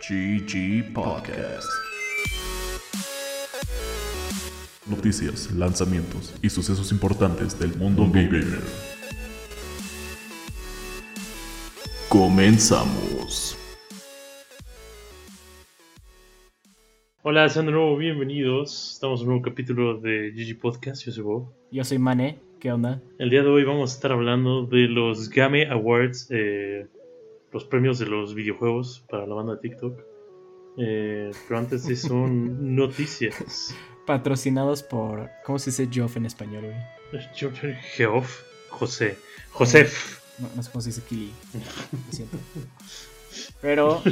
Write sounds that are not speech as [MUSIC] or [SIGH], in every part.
GG Podcast. Noticias, lanzamientos y sucesos importantes del mundo gamer. Comenzamos. Hola, sean de nuevo bienvenidos. Estamos en un nuevo capítulo de GG Podcast. Yo soy Bob. Yo soy Mane, ¿qué onda? El día de hoy vamos a estar hablando de los Game Awards, eh, los premios de los videojuegos para la banda de TikTok. Eh, pero antes eso, son [LAUGHS] noticias. Patrocinados por. ¿Cómo se dice Geoff en español, güey? Geoff, José. Josef. No, no sé cómo se dice Kili. Lo siento. [LAUGHS] Pero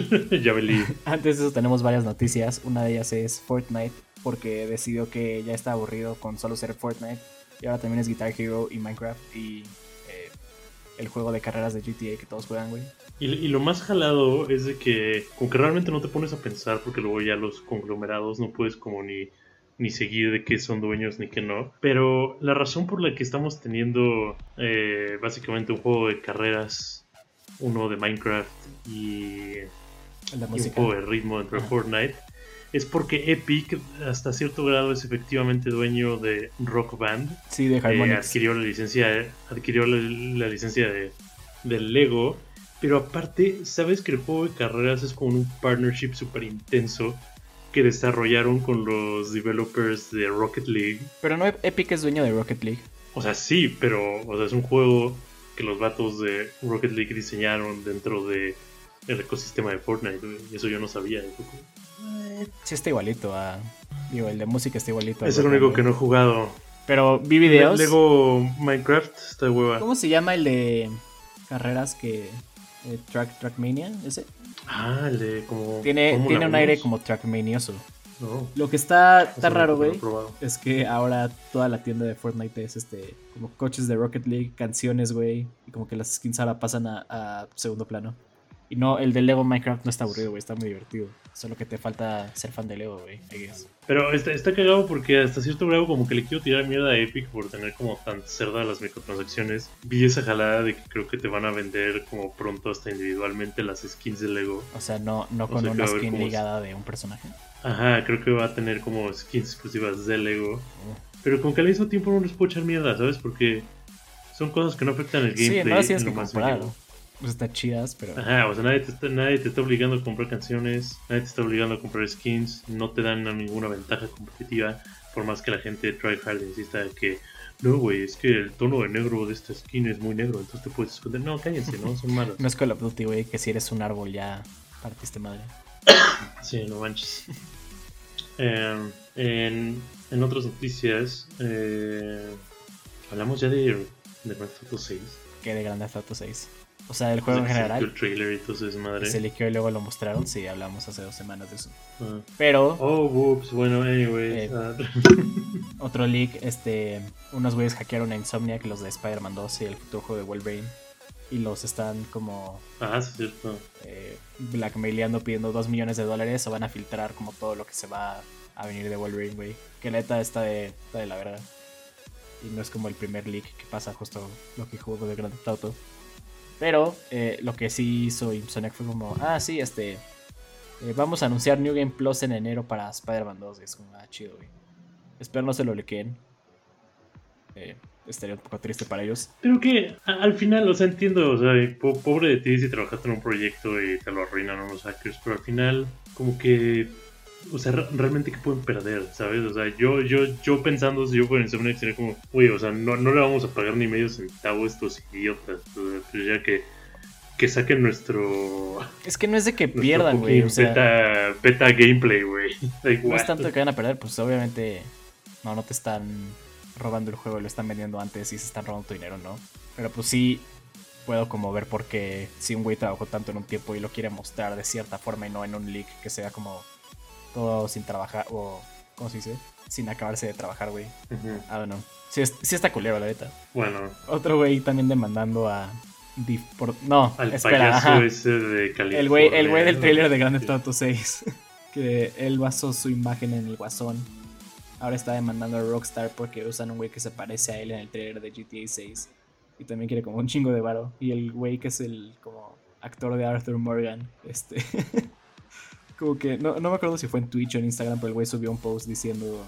ya velí. antes de eso tenemos varias noticias. Una de ellas es Fortnite, porque decidió que ya está aburrido con solo ser Fortnite. Y ahora también es Guitar Hero y Minecraft y el juego de carreras de GTA que todos juegan, güey. Y, y lo más jalado es de que, como que realmente no te pones a pensar, porque luego ya los conglomerados no puedes como ni, ni seguir de qué son dueños ni qué no. Pero la razón por la que estamos teniendo eh, básicamente un juego de carreras, uno de Minecraft y, un juego de ritmo dentro de. Fortnite, es porque Epic hasta cierto grado es efectivamente dueño de Rock Band. Sí, de Eh, adquirió la licencia, adquirió la, la licencia de, del Lego. Pero aparte, sabes que el juego de carreras es como un partnership súper intenso que desarrollaron con los developers de Rocket League. Pero no Epic es dueño de Rocket League. O sea, sí, pero o sea, es un juego que los vatos de Rocket League diseñaron dentro de el ecosistema de Fortnite. güey, Y eso yo no sabía. como, Sí está igualito a... Digo, el de música está igualito a Es el único que no he jugado. Pero vi videos. Lego Minecraft está de hueva. ¿Cómo se llama el de carreras que... eh, Track, Trackmania, ese? Ah, el de como. Tiene, tiene un aire como Trackmanioso. No. Lo que está, está raro, güey, es que ahora toda la tienda de Fortnite es este, como coches de Rocket League, canciones, güey, y como que las skins ahora pasan a, a segundo plano. Y no, el de Lego Minecraft no está aburrido, güey, está muy divertido. Solo que te falta ser fan de Lego, güey. Pero está, está cagado porque hasta cierto grado como que le quiero tirar mierda a Epic por tener como tan cerda las microtransacciones. Vi esa jalada de que creo que te van a vender como pronto hasta individualmente las skins de Lego. O sea, no, no con sea, una skin ligada de un personaje. Ajá, creo que va a tener como skins exclusivas de Lego. Oh. Pero como que al mismo tiempo no les puedo echar mierda, ¿sabes? Porque son cosas que no afectan el Sí, gameplay. no en lo que más. Pues están chidas, pero... Ajá, o sea, nadie te, está, nadie te está obligando a comprar canciones, nadie te está obligando a comprar skins, no te dan ninguna ventaja competitiva, por más que la gente try hard insista de que, no, güey, es que el tono de negro de esta skin es muy negro, entonces te puedes esconder. No, cállense, ¿no? Son malos. [LAUGHS] No es Call of Duty, güey, que si eres un árbol ya partiste madre. [COUGHS] Sí, no manches. Eh, en, en otras noticias, eh, hablamos ya de, de Grand Theft Auto 6. Que de Grand Theft Auto 6. O sea, el juego en general. El trailer y todo madre. Se liqueó y luego lo mostraron. Sí, hablamos hace dos semanas de eso. Ah. Pero Oh, whoops, bueno, anyway. Eh. ah, [LAUGHS] otro leak, este, unos güeyes hackearon a Insomniac, los de Spider-Man 2 y el futuro juego de Wolverine. Y los están como ah, sí, es cierto. eh, blackmaileando pidiendo 2 millones de dólares o van a filtrar como todo lo que se va a venir de Wolverine, güey. Que neta está de, está de la verdad. Y no es como el primer leak que pasa justo lo que jugó de Grand Theft Auto. Pero eh, lo que sí hizo Insomniac fue como, ah, sí, este, eh, vamos a anunciar New Game Plus en enero para Spider-Man 2. Y es como, ah, chido, güey. Espero no se lo lequeen. Eh, estaría un poco triste para ellos. Pero que al final, o sea, entiendo, o sea, po- pobre de ti si trabajaste en un proyecto y te lo arruinan unos hackers, pero al final, como que, o sea, re- realmente qué pueden perder, ¿sabes? O sea, yo, yo, yo pensando, si yo fuera Insomniac, sería como, oye, o sea, no, no le vamos a pagar ni medio centavo a estos idiotas, o sea, pues ya que, que saquen nuestro, Es que no es de que pierdan, güey. O sea, beta, beta gameplay, güey. [LAUGHS] No es tanto que van a perder, pues obviamente no, no te están robando el juego, lo están vendiendo antes y se están robando tu dinero, ¿no? Pero pues sí puedo como ver por qué si un güey trabajó tanto en un tiempo y lo quiere mostrar de cierta forma y no en un leak que sea como todo sin trabajar o, ¿cómo se dice? Sin acabarse de trabajar, güey. Ujú. I don't know. Sí, es- sí está culero, la neta. Bueno, Otro güey también demandando a... Por- no, al espera, ajá. ese de California. El güey, el güey del trailer de Grand. Theft Auto 6. [LAUGHS] Que él basó su imagen en el guasón. Ahora está demandando a Rockstar porque usan un güey que se parece a él en el trailer de GTA 6. Y también quiere como un chingo de varo. Y el güey que es el como actor de Arthur Morgan. Este. [LAUGHS] Como que, no, no me acuerdo si fue en Twitch o en Instagram, pero el güey subió un post diciendo,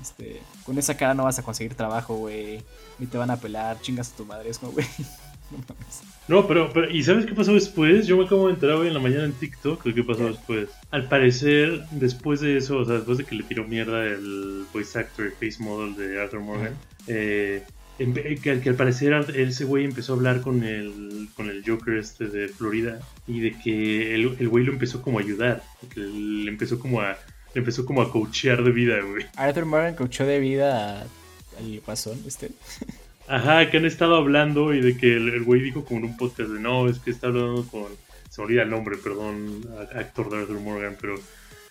este, con esa cara no vas a conseguir trabajo, güey, ni te van a pelar, chingas a tu madre, es como, güey, [LAUGHS] no mames. No, pero, pero, ¿y sabes qué pasó después? Yo me acabo de enterar hoy en la mañana en TikTok de qué pasó después. Al parecer, después de eso, o sea, después de que le tiró mierda el voice actor y face model de Arthur Morgan, eh, que, que al parecer ese güey empezó a hablar con el, con el Joker este de Florida y de que el, el güey lo empezó como a ayudar, que le empezó como a, le empezó como a coachear de vida, güey. Arthur Morgan coachó de vida al guasón, este. [LAUGHS] Ajá, que han estado hablando y de que el el güey dijo como en un podcast de no, es que está hablando con. Se me olvida el nombre, perdón, actor de Arthur Morgan, pero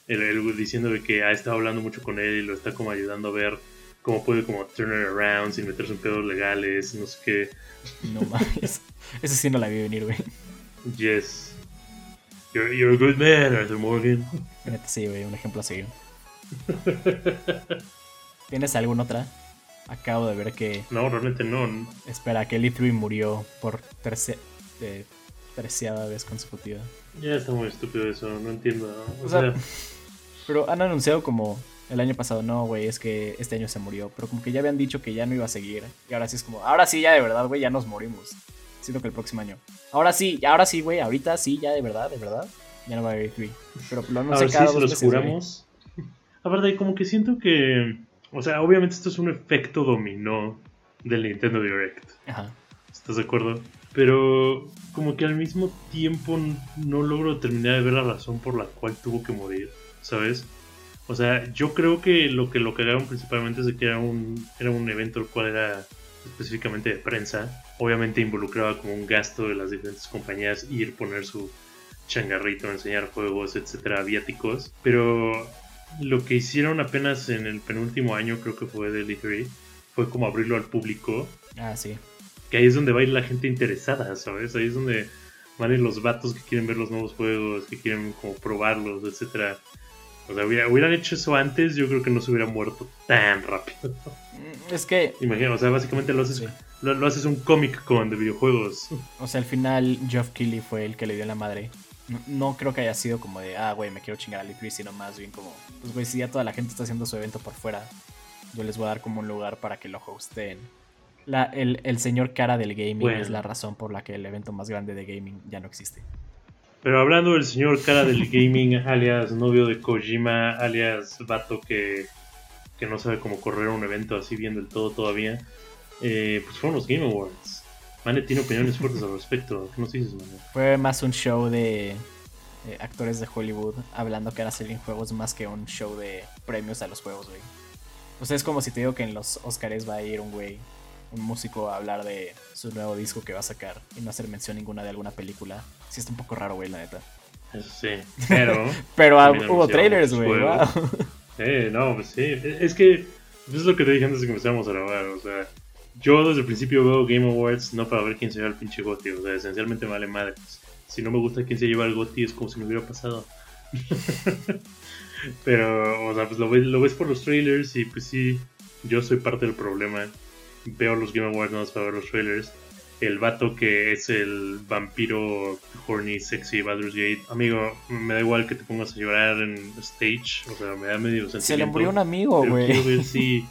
el, el diciendo de que ha estado hablando mucho con él y lo está como ayudando a ver cómo puede como turn it around sin meterse en pedos legales, no sé qué. No mames. [LAUGHS] Ese sí no la vi venir, güey. Yes. You're, you're a good man, Arthur Morgan. Sí, güey, un ejemplo a seguir. [LAUGHS] ¿Tienes alguna otra? Acabo de ver que. No, realmente no. Espera, que 3 murió por terce, de terciada vez consecutiva. Ya está muy estúpido eso, no entiendo. O, O sea, sea, Pero han anunciado como el año pasado, no, güey, es que este año se murió. Pero como que ya habían dicho que ya no iba a seguir. Y ahora sí es como, ahora sí, ya de verdad, güey, ya nos morimos. Siento que el próximo año. Ahora sí, ahora sí, güey, ahorita sí, ya de verdad, de verdad. Ya no va a haber E3. Pero lo A anuncian ver cada si los juramos. A ver, como que siento que. O sea, obviamente esto es un efecto dominó del Nintendo Direct. Ajá. ¿Estás de acuerdo? Pero como que al mismo tiempo no logro terminar de ver la razón por la cual tuvo que morir, ¿sabes? O sea, yo creo que lo que lo cagaron principalmente es de que era un, era un evento el cual era específicamente de prensa. Obviamente involucraba como un gasto de las diferentes compañías ir poner su changarrito, enseñar juegos, etcétera, viáticos. Pero lo que hicieron apenas en el penúltimo año, creo que fue del E3, fue como abrirlo al público Ah, sí. que ahí es donde va a ir la gente interesada, ¿sabes? Ahí es donde van a ir los vatos que quieren ver los nuevos juegos, que quieren como probarlos, etcétera. O sea, hubiera- hubieran hecho eso antes, yo creo que no se hubiera muerto tan rápido. Mm, Es que, Imagina, o sea, básicamente lo haces, Sí. lo, lo haces un Comic Con de videojuegos. o sea, al final Geoff Keighley fue el que le dio la madre. No, no creo que haya sido como de, ah, güey, me quiero chingar al E3, sino más bien como, pues, güey, si ya toda la gente está haciendo su evento por fuera, yo les voy a dar como un lugar para que lo hosten. La, el, el señor cara del gaming Bueno. es la razón por la que el evento más grande de gaming ya no existe. Pero hablando del señor cara del gaming, alias novio de Kojima, alias vato que, que no sabe cómo correr un evento así bien del todo todavía, eh, pues fueron los Game Awards. Mane tiene opiniones fuertes al respecto. ¿Qué nos dices, Mane? Fue más un show de eh, actores de Hollywood hablando que era salir en juegos más que un show de premios a los juegos, güey. O sea, es como si te digo que en los Oscars va a ir un güey, un músico a hablar de su nuevo disco que va a sacar y no hacer mención ninguna de alguna película. Sí está un poco raro, güey, la neta. Sí. Pero. [LAUGHS] Pero ah, hubo trailers, güey. wow. Eh, no, pues sí. Es que. Es lo que te dije antes de que empezáramos a grabar. O sea, yo desde el principio veo Game Awards no para ver quién se lleva el pinche Gotti. O sea, esencialmente me vale madre. Si no me gusta quién se lleva el Gotti, es como si me hubiera pasado. [LAUGHS] Pero, o sea, pues lo ves, lo ves por los trailers y pues sí, yo soy parte del problema. Veo los Game Awards más para ver los trailers. El vato que es el vampiro horny, sexy Baldur's Gate. Amigo, me da igual que te pongas a llorar en stage. O sea, me da medio sentimiento. Se le murió un amigo, Pero quiero güey. ver si.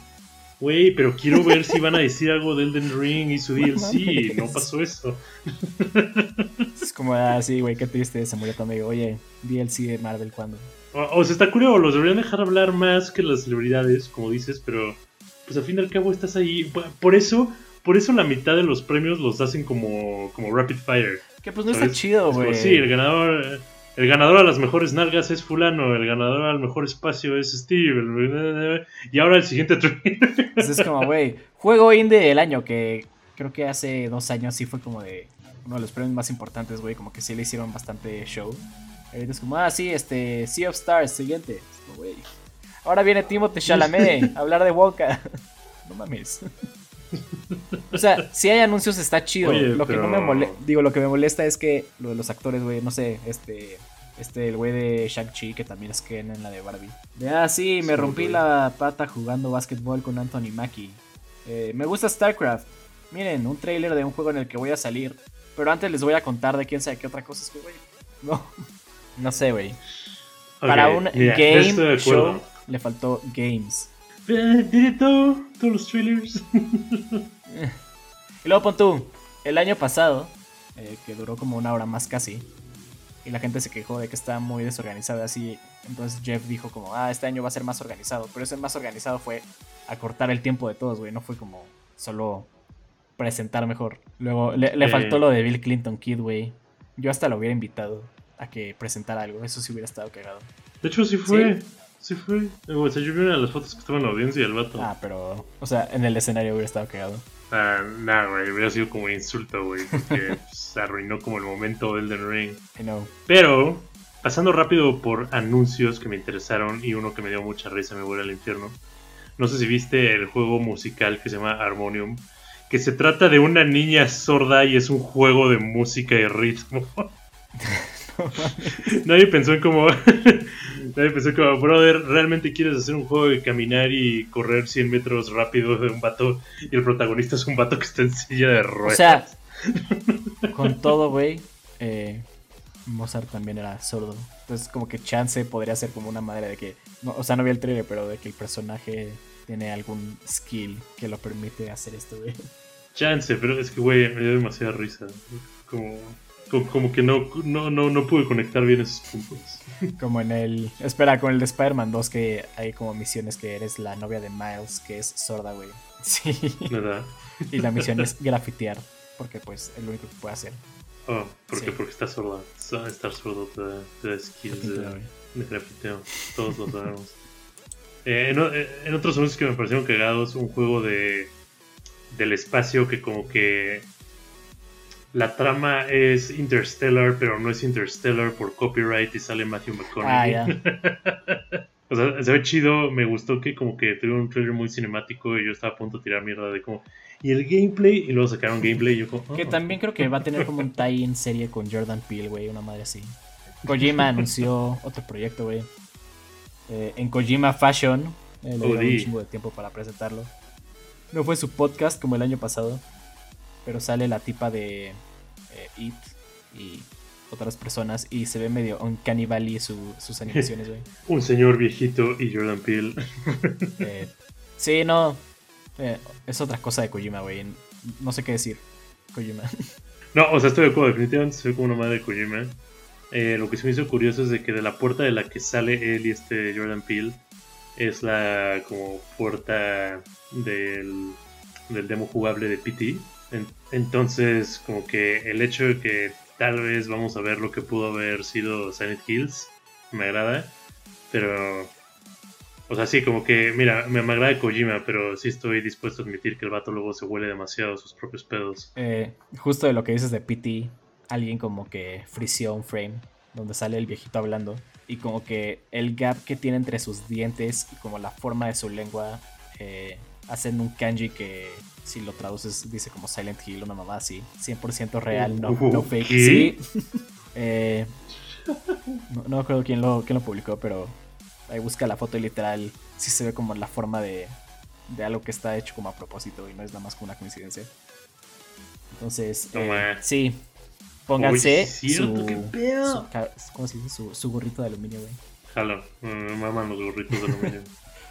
Güey, pero quiero ver si van a decir algo de Elden Ring y su DLC. [LAUGHS] mames. No pasó eso. [LAUGHS] Es como, ah, sí, güey, qué triste, se murió tu amigo. Oye, DLC de Marvel, ¿cuándo? O, o sea, está curioso, los deberían dejar hablar más que las celebridades, como dices, pero pues al fin y al cabo estás ahí. Por eso, por eso la mitad de los premios los hacen como, como rapid fire. Que pues no ¿sabes? está chido, güey. sí, el ganador, el ganador a las mejores nalgas es fulano, el ganador al mejor espacio es Steve, el- y ahora el siguiente [LAUGHS] trailer. Pues es como, güey, juego indie del año, que creo que hace dos años sí fue como de uno de los premios más importantes, güey, como que sí le hicieron bastante show. Ahorita es como, ah, sí, este, Sea of Stars, siguiente. Es como, güey. Ahora viene Timothée Chalamet a hablar de Wonka. [LAUGHS] No mames. O sea, si hay anuncios está chido. Oye, lo que no me molesta, digo, lo que me molesta es que lo de los actores, güey, no sé, este, este, el güey de Shang-Chi, que también es Ken en la de Barbie. De, ah, sí, me Sí, rompí güey. la pata jugando básquetbol con Anthony Mackie. Eh, me gusta StarCraft. Miren, un trailer de un juego en el que voy a salir. Pero antes les voy a contar de quién sabe qué otra cosa es que, güey. No. [LAUGHS] No sé, güey. Para un mira, game show le faltó games. Diré todo, todos los trailers. [LAUGHS] Y luego pon tú, el año pasado, eh, que duró como una hora más casi, y la gente se quejó de que estaba muy desorganizado así. Entonces Jeff dijo como, ah, este año va a ser más organizado. Pero ese más organizado fue acortar el tiempo de todos, güey. No fue como solo presentar mejor. Luego le, le Eh. faltó lo de Bill Clinton Kid, güey. Yo hasta lo hubiera invitado a que presentara algo. Eso sí hubiera estado cagado. De hecho, sí fue. Sí, fue. O sea, yo vi una de las fotos que estaba en la audiencia y el vato. Ah, pero, o sea, en el escenario hubiera estado cagado. Ah, nah, güey, hubiera sido como un insulto, güey, porque se [LAUGHS] arruinó como el momento del Elden Ring. I know. Pero, pasando rápido por anuncios que me interesaron y uno que me dio mucha risa, me vuelve al infierno. No sé si viste el juego musical que se llama Harmonium, que se trata de una niña sorda y es un juego de música y ritmo. [LAUGHS] [LAUGHS] Nadie pensó en como. Nadie pensó como, brother, ¿realmente quieres hacer un juego de caminar y correr 100 metros rápido de un vato y el protagonista es un vato que está en silla de O ruedas? sea, [LAUGHS] con todo, güey, eh, Mozart también era sordo. Entonces, como que Chance podría ser como una madre de que. no, o sea, no vi el trailer, pero de que el personaje tiene algún skill que lo permite hacer esto, güey. Chance, pero es que, güey, me dio demasiada risa. Como, como que no, no, no, no pude conectar bien esos puntos. [LAUGHS] Como en el. Espera, con el de Spider-Man 2, que hay como misiones que eres la novia de Miles, que es sorda, güey. [LAUGHS] Sí. ¿Verdad? [LAUGHS] Y la misión es grafitear, porque pues es lo único que puede hacer. Oh, ¿por qué? Sí. Porque está sorda. So- Estar sordo te da, te da skills de, Grafiteo, güey. de grafiteo. Todos lo sabemos. Eh, en, eh, en otros anuncios que me parecieron cagados, un juego de del espacio que como que la trama es Interstellar, pero no es Interstellar por copyright y sale Matthew Ah, McConaughey. ya. [LAUGHS] O sea, se ve chido, me gustó que como que tuvieron un trailer muy cinemático y yo estaba a punto de tirar mierda de como... Y el gameplay, y luego sacaron gameplay y yo como... Que "Oh". también creo que va a tener como un [LAUGHS] tie en serie con Jordan Peele, güey, una madre así. Kojima anunció otro proyecto, güey. Eh, en Kojima Fashion. eh, le Odi. un chingo de tiempo para presentarlo. No fue su podcast como el año pasado. Pero sale la tipa de eh, It y otras personas. Y se ve medio uncanny valley su, sus animaciones, güey. [LAUGHS] Un señor viejito y Jordan Peele. [LAUGHS] Eh, sí, no. eh, es otra cosa de Kojima, güey. No sé qué decir. Kojima. [LAUGHS] No, o sea, estoy de acuerdo, definitivamente ve como una madre de Kojima. Eh, lo que se me hizo curioso es de que de la puerta de la que sale él y este Jordan Peele es la como puerta del, del demo jugable de PT. En- entonces, como que el hecho de que tal vez vamos a ver lo que pudo haber sido Silent Hills me agrada, pero... O sea, sí, como que, mira, me, me agrada Kojima, pero sí estoy dispuesto a admitir que el vato luego se huele demasiado a sus propios pedos. Eh, justo de lo que dices de PT, alguien como que frició un frame donde sale el viejito hablando y como que el gap que tiene entre sus dientes y como la forma de su lengua eh, hacen un kanji que si lo traduces dice como Silent Hill, una mamá así, 100% real, no, no fake. ¿Qué? Sí. [LAUGHS] Eh, no, no acuerdo quién lo, quién lo publicó, pero ahí busca la foto y literal sí se ve como la forma de, de algo que está hecho como a propósito y no es nada más como una coincidencia. Entonces, eh, sí, pónganse es cierto, su, qué pedo. su ¿cómo se dice? Su, su gorrito de aluminio, güey. Jalo, me maman los gorritos de aluminio.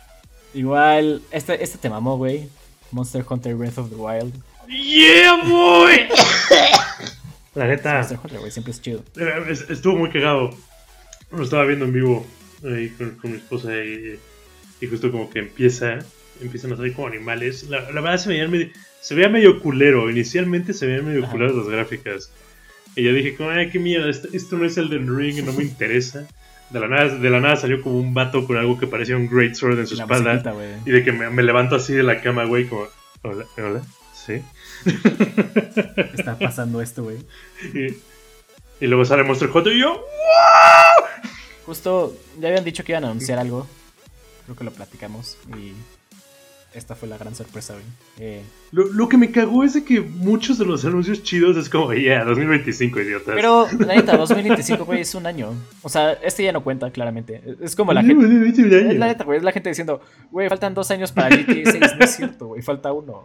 [LAUGHS] Igual, este, este te mamó, güey. Monster Hunter Breath of the Wild. ¡Yeah, boy! La neta, Monster Hunter, güey, siempre es chido. es- estuvo muy cagado. Lo estaba viendo en vivo ahí con, con mi esposa y, y justo como que empieza, empiezan a salir como animales. La, la verdad se veían medio, se veía medio culero. Inicialmente se veían medio Ajá. culeros las gráficas. Y yo dije, como, ay, qué mierda, esto, esto no es el del ring, no me interesa. De la, nada, de la nada salió como un vato con algo que parecía un Great Sword en su La espalda. Y de que me, me levanto así de la cama, güey, como, hola, hola, sí. [LAUGHS] Está pasando esto, güey. Y, y luego sale Monster Hunter y yo, Justo, ya habían dicho que iban a anunciar algo. Creo que lo platicamos. Y esta fue la gran sorpresa, güey. Eh, lo, lo que me cagó es de que muchos de los anuncios chidos es como, yeah, 2025, idiotas. pero, la neta, 2025, güey, es un año. O sea, este ya no cuenta, claramente. Es como la gente. Es la neta, güey, es la gente diciendo, güey, faltan dos años para GTA 6. No es cierto, güey, falta uno.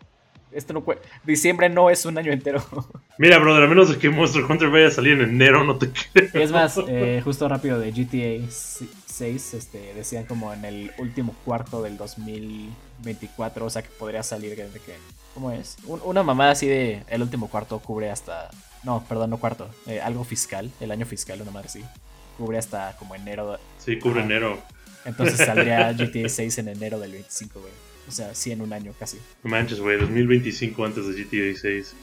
Esto no. Diciembre no es un año entero. Mira, brother, a menos que Monster Hunter vaya a salir en enero, no te creo. Es más, eh, justo rápido de GTA 6, este, decían como en el último cuarto del 2024, o sea que podría salir de que... ¿Cómo es? una mamada así de el último cuarto cubre hasta... No, perdón, no cuarto. Eh, algo fiscal, el año fiscal, una madre así. Cubre hasta como enero. Sí, cubre enero. Entonces saldría [LAUGHS] GTA 6 en enero del 25, güey. O sea, sí en un año casi. No manches, güey, 2025 antes de GTA 6.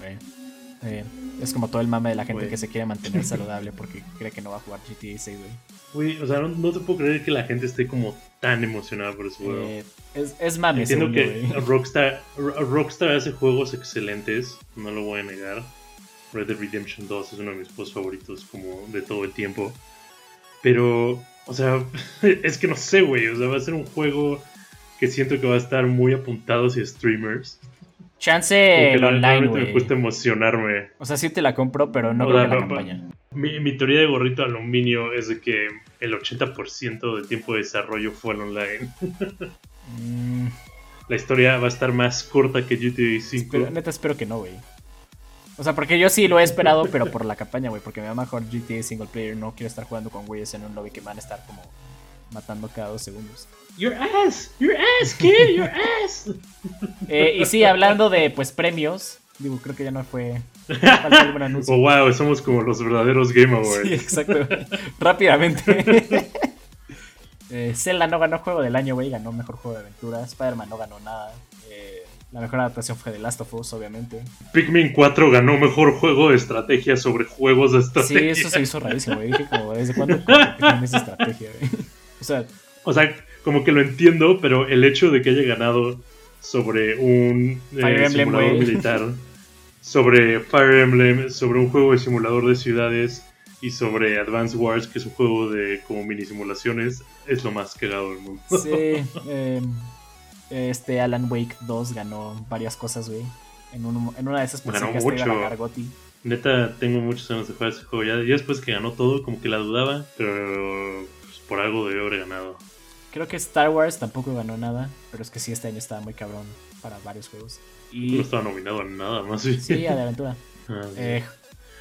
Es como todo el mame de la gente que se quiere mantener [LAUGHS] saludable porque cree que no va a jugar GTA 6, güey. Güey, o sea, no, te puedo creer que la gente esté como tan emocionada por ese juego. Eh, es, es mame, Entiendo que [LAUGHS] Rockstar, Rockstar hace juegos excelentes, no lo voy a negar. Red Dead Redemption 2 es uno de mis juegos favoritos como de todo el tiempo. Pero, o sea, [LAUGHS] es que no sé, güey. O sea, va a ser un juego que siento que va a estar muy apuntado hacia streamers. Chance el online, güey. Me cuesta emocionarme. O sea, sí te la compro, pero no creo que la campaña. Mi, mi, teoría de gorrito aluminio es de que el 80% del tiempo de desarrollo fue el online. Mm. La historia va a estar más corta que GTA 5. Pero, neta, espero que no, güey. O sea, porque yo sí lo he esperado, pero por la campaña, güey. Porque me va mejor GTA single player. No quiero estar jugando con güeyes en un lobby que van a estar como matando cada dos segundos. Your ass, your ass, kid, your ass. [LAUGHS] Eh, y sí, hablando de pues premios, digo, creo que ya no fue algún [LAUGHS] anuncio. Oh, wow, somos como los verdaderos Game Awards. Sí, exacto. [LAUGHS] Rápidamente. eh, Zelda no ganó juego del año, güey, ganó mejor juego de aventura. Spider-Man no ganó nada. Eh, la mejor adaptación fue The Last of Us, obviamente. Pikmin 4 ganó mejor juego de estrategia sobre juegos de estrategia. Sí, eso se hizo rarísimo, güey. Dije como, ¿desde cuándo Pikmin esa estrategia, güey? O sea... O sea, como que lo entiendo, pero el hecho de que haya ganado sobre un eh, simulador militar, [LAUGHS] sobre Fire Emblem, sobre un juego de simulador de ciudades y sobre Advance Wars, que es un juego de como mini simulaciones, es lo más cagado del mundo. Sí, [LAUGHS] em, este Alan Wake 2 ganó varias cosas, güey. En, en, una de esas pensé que mucho. a Neta, tengo muchos años de jugar ese juego. Ya, ya, después que ganó todo, como que la dudaba, pero por algo debió haber ganado. Creo que Star Wars tampoco ganó nada, pero es que sí, este año estaba muy cabrón para varios juegos. Y... No estaba nominado a nada más. Sí, sí de aventura. [LAUGHS] Ah, eh,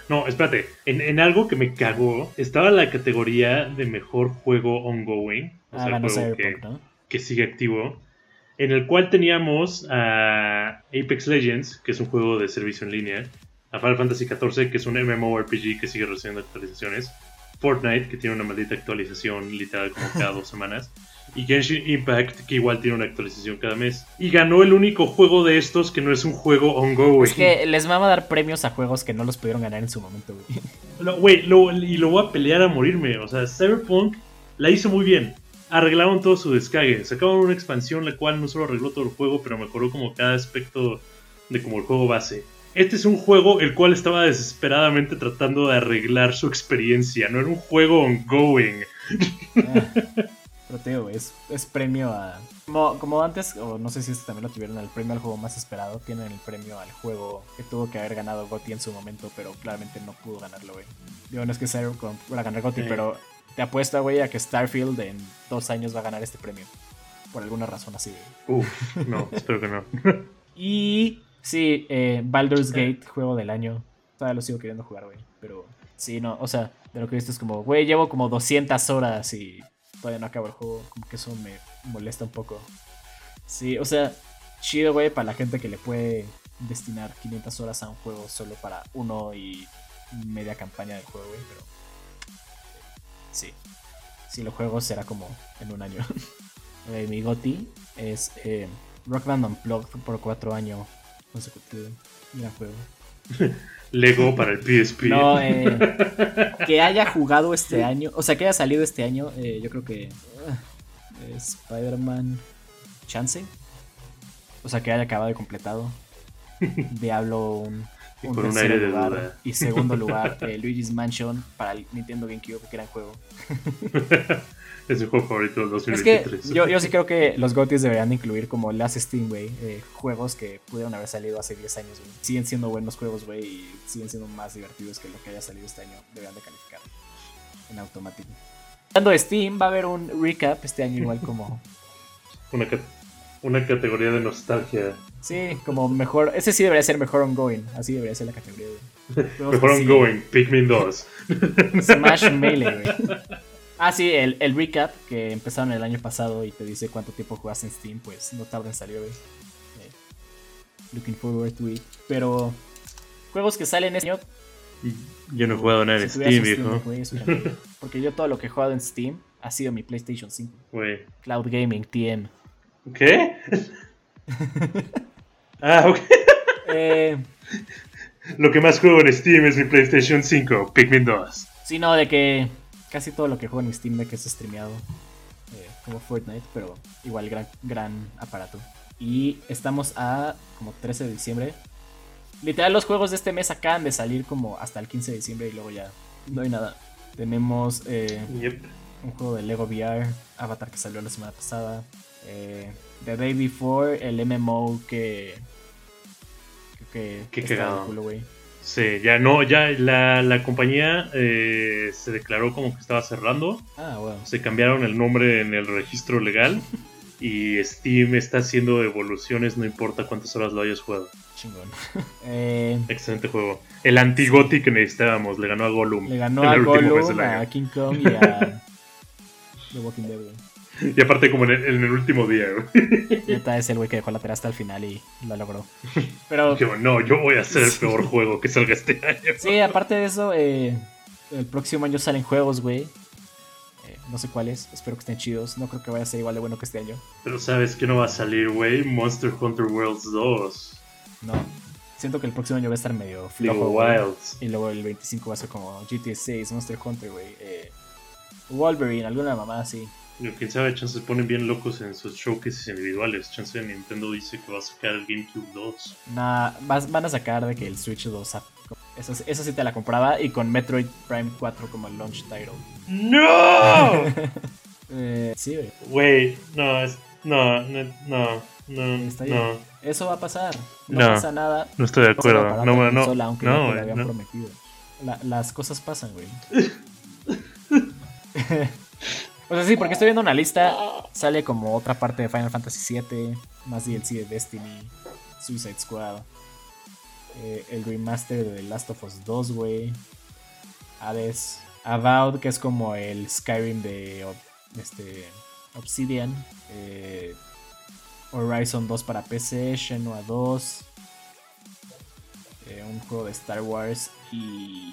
no, espérate, en, algo que me cagó, estaba la categoría de mejor juego ongoing, o ah, sea, juego que, que sigue activo, en el cual teníamos a Apex Legends, que es un juego de servicio en línea, a Final Fantasy XIV, que es un MMORPG que sigue recibiendo actualizaciones, Fortnite, que tiene una maldita actualización literal como cada dos semanas, y Genshin Impact, que igual tiene una actualización cada mes. Y ganó el único juego de estos que no es un juego ongoing. Es que les va a dar premios a juegos que no los pudieron ganar en su momento, güey. Güey, y lo voy a pelear a morirme. O sea, Cyberpunk la hizo muy bien. Arreglaron todo su descague. Sacaron una expansión la cual no solo arregló todo el juego, pero mejoró como cada aspecto de como el juego base. Este es un juego el cual estaba desesperadamente tratando de arreglar su experiencia. No era un juego ongoing. Ah. Pero te digo, es, es premio a. Como, antes, o no sé si este también lo tuvieron, el premio al juego más esperado. Tienen el premio al juego que tuvo que haber ganado Gotti en su momento, pero claramente no pudo ganarlo, güey. Digo, no es que Cyberpunk a ganar Gotti, pero te apuesto, güey, a que Starfield en dos años va a ganar este premio. Por alguna razón así, güey. Uf, no, espero que no. [LAUGHS] y sí, eh, Baldur's Gate, juego del año. Todavía lo sigo queriendo jugar, güey. Pero sí, no, o sea, de lo que he visto es como, güey, llevo como 200 horas y todavía no acabo el juego. Como que eso me molesta un poco. Sí, o sea, chido, güey, para la gente que le puede destinar 500 horas a un juego solo para uno y media campaña del juego, güey, pero. Sí. Si lo juego será como en un año. [LAUGHS] mi goti es eh, Rock Band Unplugged por cuatro años Mira juego. [LAUGHS] Lego para el PSP. No, eh, [LAUGHS] que haya jugado este año, o sea, que haya salido este año, eh, yo creo que uh, Spider-Man Chance. O sea, que haya acabado y completado. [LAUGHS] Diablo un, un, un aire de duda. Y segundo [LAUGHS] lugar, eh, Luigi's Mansion para el Nintendo GameCube, que era el juego. [LAUGHS] es mi juego favorito del 2023. Es que yo, yo sí creo que los GOTYs deberían incluir como Last Steam, güey, eh, juegos que pudieron haber salido hace 10 años, güey. Siguen siendo buenos juegos, güey, y siguen siendo más divertidos que lo que haya salido este año. Deberían de calificar en automático. Hablando de Steam, va a haber un recap este año igual como... [LAUGHS] una, Una categoría de nostalgia. Sí, como mejor. Ese sí debería ser mejor ongoing. Así debería ser la categoría. [LAUGHS] Mejor ongoing, Pikmin 2. [LAUGHS] Smash Melee, güey. Ah, sí, el, el recap que empezaron el año pasado y te dice cuánto tiempo jugaste en Steam, pues no tarda en salir, güey. Eh, looking forward to it. Pero juegos que salen este año. Yo no he jugado nada en si Steam, viejo. Porque yo todo lo que he jugado en Steam ha sido mi PlayStation 5. Güey. Cloud Gaming, TM. ¿Qué? [LAUGHS] ah, ok. Eh, Lo que más juego en Steam es mi PlayStation 5, Pikmin 2. sí, no, de que casi todo lo que juego en Steam Deck es streameado. eh, como Fortnite, pero igual gran, gran aparato. Y estamos a como 13 de diciembre. Literal, los juegos de este mes acaban de salir como hasta el 15 de diciembre y luego ya no hay nada. Tenemos eh, Yep. un juego de Lego VR, Avatar que salió la semana pasada. Eh, The Day Before, el MMO que. que, de cagado. culo. Sí, ya no, ya la, la compañía eh, se declaró como que estaba cerrando. Ah, bueno. Se cambiaron el nombre en el registro legal. [LAUGHS] Y Steam está haciendo evoluciones, no importa cuántas horas lo hayas jugado. Chingón. [LAUGHS] Eh, Excelente juego. El anti-Goti que necesitábamos, le ganó a Gollum. le ganó a Gollum, a King Kong y a [LAUGHS] The Walking Dead. Y aparte como en el, en el último día, güey. Neta es el güey que dejó la tela hasta el final y lo logró. Pero Dije, no, yo voy a hacer el peor juego que salga este año. sí, aparte de eso, eh, el próximo año salen juegos, güey. Eh, no sé cuáles, espero que estén chidos. No creo que vaya a ser igual de bueno que este año. Pero sabes que no va a salir, güey. Monster Hunter Worlds 2. No. Siento que el próximo año va a estar medio flojo. Wilds. Y luego el 25 va a ser como GTA 6, Monster Hunter, güey. Eh, Wolverine, alguna mamada así. Quién sabe, chance se ponen bien locos en sus showcases individuales. Chance Nintendo dice que va a sacar el GameCube 2. Nah, vas- van a sacar de que el Switch 2. ah, Esa, esa sí te la compraba. Y con Metroid Prime 4 como el launch title. ¡No! [LAUGHS] Eh, sí, güey. Güey, no, es, no, no, no, no, Está bien. no. Eso va a pasar. No, No. pasa nada. No estoy de acuerdo. No, no, consola, aunque no, te lo güey, habían no. prometido. La- las cosas pasan, güey. [LAUGHS] [LAUGHS] o sea, sí, porque estoy viendo una lista. Sale como otra parte de Final Fantasy VII, más DLC de Destiny, Suicide Squad, eh, el remaster de The Last of Us 2, güey. Hades, Avowed, que es como el Skyrim de este, Obsidian. eh, Horizon 2 para PC, Shenmue 2, eh, un juego de Star Wars y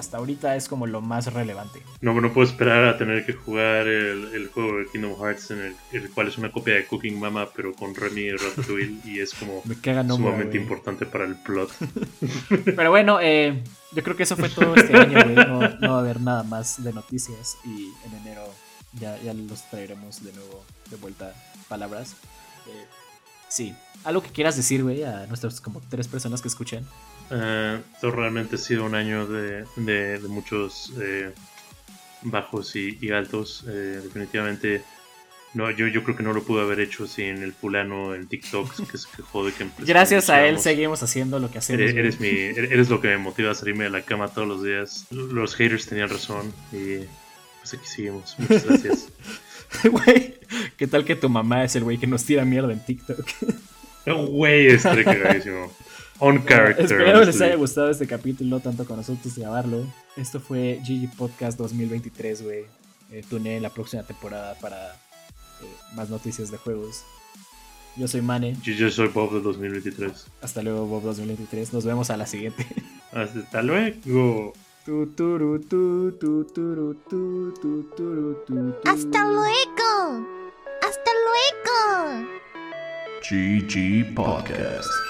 hasta ahorita es como lo más relevante. No, no puedo esperar a tener que jugar el, el juego de Kingdom Hearts, en el, el cual es una copia de Cooking Mama, pero con Remy y Ratatouille, y es como nombre. sumamente importante para el plot. [LAUGHS] Pero bueno, eh, yo creo que eso fue todo este año, güey. No, no va a haber nada más de noticias y en enero ya, ya los traeremos de nuevo de vuelta palabras. Eh, sí, algo que quieras decir, güey, a nuestras como tres personas que escuchan. Eh, esto realmente ha sido un año de, de- de muchos eh, bajos y, y altos. Eh, definitivamente, no, yo, yo creo que no lo pude haber hecho sin el fulano en TikTok que se quejó de que [LAUGHS] Gracias a él seguimos haciendo lo que hacemos. Eres, mi, eres lo que me motiva a salirme de la cama todos los días. Los haters tenían razón y pues aquí seguimos. Muchas gracias. [LAUGHS] Güey, ¿qué tal que tu mamá es el güey que nos tira mierda en TikTok? [LAUGHS] Güey, estaré cagadísimo. On character. [LAUGHS] Espero les haya gustado este capítulo, tanto con nosotros grabarlo. Esto fue GG Podcast 2023, güey. Eh, tuneé en la próxima temporada para eh, más noticias de juegos. Yo soy Mane. Yo, yo soy Bob de 2023. Hasta luego, Bob 2023. Nos vemos a la siguiente. Hasta luego. Hasta luego. Hasta luego. GG Podcast.